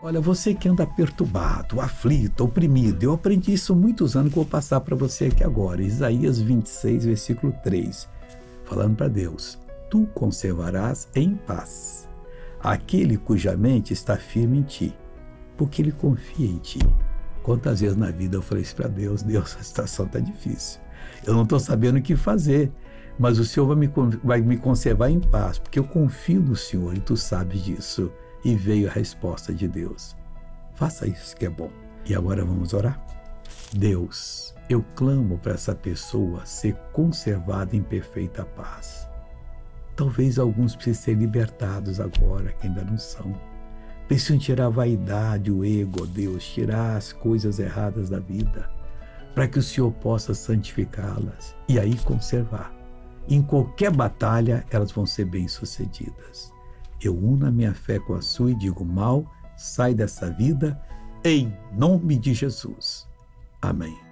Olha, você que anda perturbado, aflito, oprimido, eu aprendi isso muitos anos que vou passar para você aqui agora. Isaías 26, versículo 3, falando para Deus: Tu conservarás em paz aquele cuja mente está firme em ti, porque ele confia em ti. Quantas vezes na vida eu falei isso para Deus: Deus, a situação está difícil, eu não estou sabendo o que fazer, mas o Senhor vai me, vai me conservar em paz, porque eu confio no Senhor e tu sabes disso e veio a resposta de Deus. Faça isso que é bom. E agora vamos orar? Deus, eu clamo para essa pessoa ser conservada em perfeita paz. Talvez alguns precisem ser libertados agora, que ainda não são. Precisam tirar a vaidade, o ego, Deus, tirar as coisas erradas da vida, para que o Senhor possa santificá-las e aí conservar. Em qualquer batalha, elas vão ser bem-sucedidas eu uno a minha fé com a sua e digo: mal, sai dessa vida, em nome de Jesus. Amém.